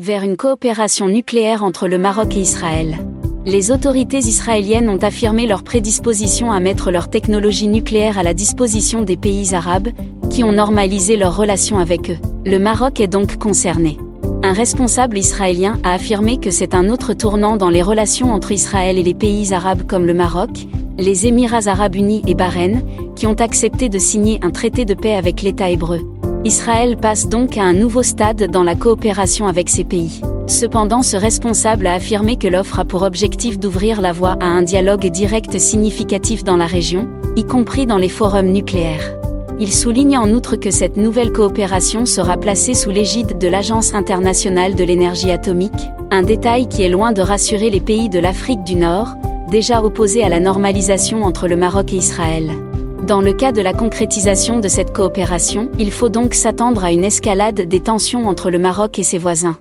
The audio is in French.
vers une coopération nucléaire entre le Maroc et Israël. Les autorités israéliennes ont affirmé leur prédisposition à mettre leur technologie nucléaire à la disposition des pays arabes, qui ont normalisé leurs relations avec eux. Le Maroc est donc concerné. Un responsable israélien a affirmé que c'est un autre tournant dans les relations entre Israël et les pays arabes comme le Maroc, les Émirats arabes unis et Bahreïn, qui ont accepté de signer un traité de paix avec l'État hébreu. Israël passe donc à un nouveau stade dans la coopération avec ces pays. Cependant ce responsable a affirmé que l'offre a pour objectif d'ouvrir la voie à un dialogue direct significatif dans la région, y compris dans les forums nucléaires. Il souligne en outre que cette nouvelle coopération sera placée sous l'égide de l'Agence internationale de l'énergie atomique, un détail qui est loin de rassurer les pays de l'Afrique du Nord, déjà opposés à la normalisation entre le Maroc et Israël. Dans le cas de la concrétisation de cette coopération, il faut donc s'attendre à une escalade des tensions entre le Maroc et ses voisins.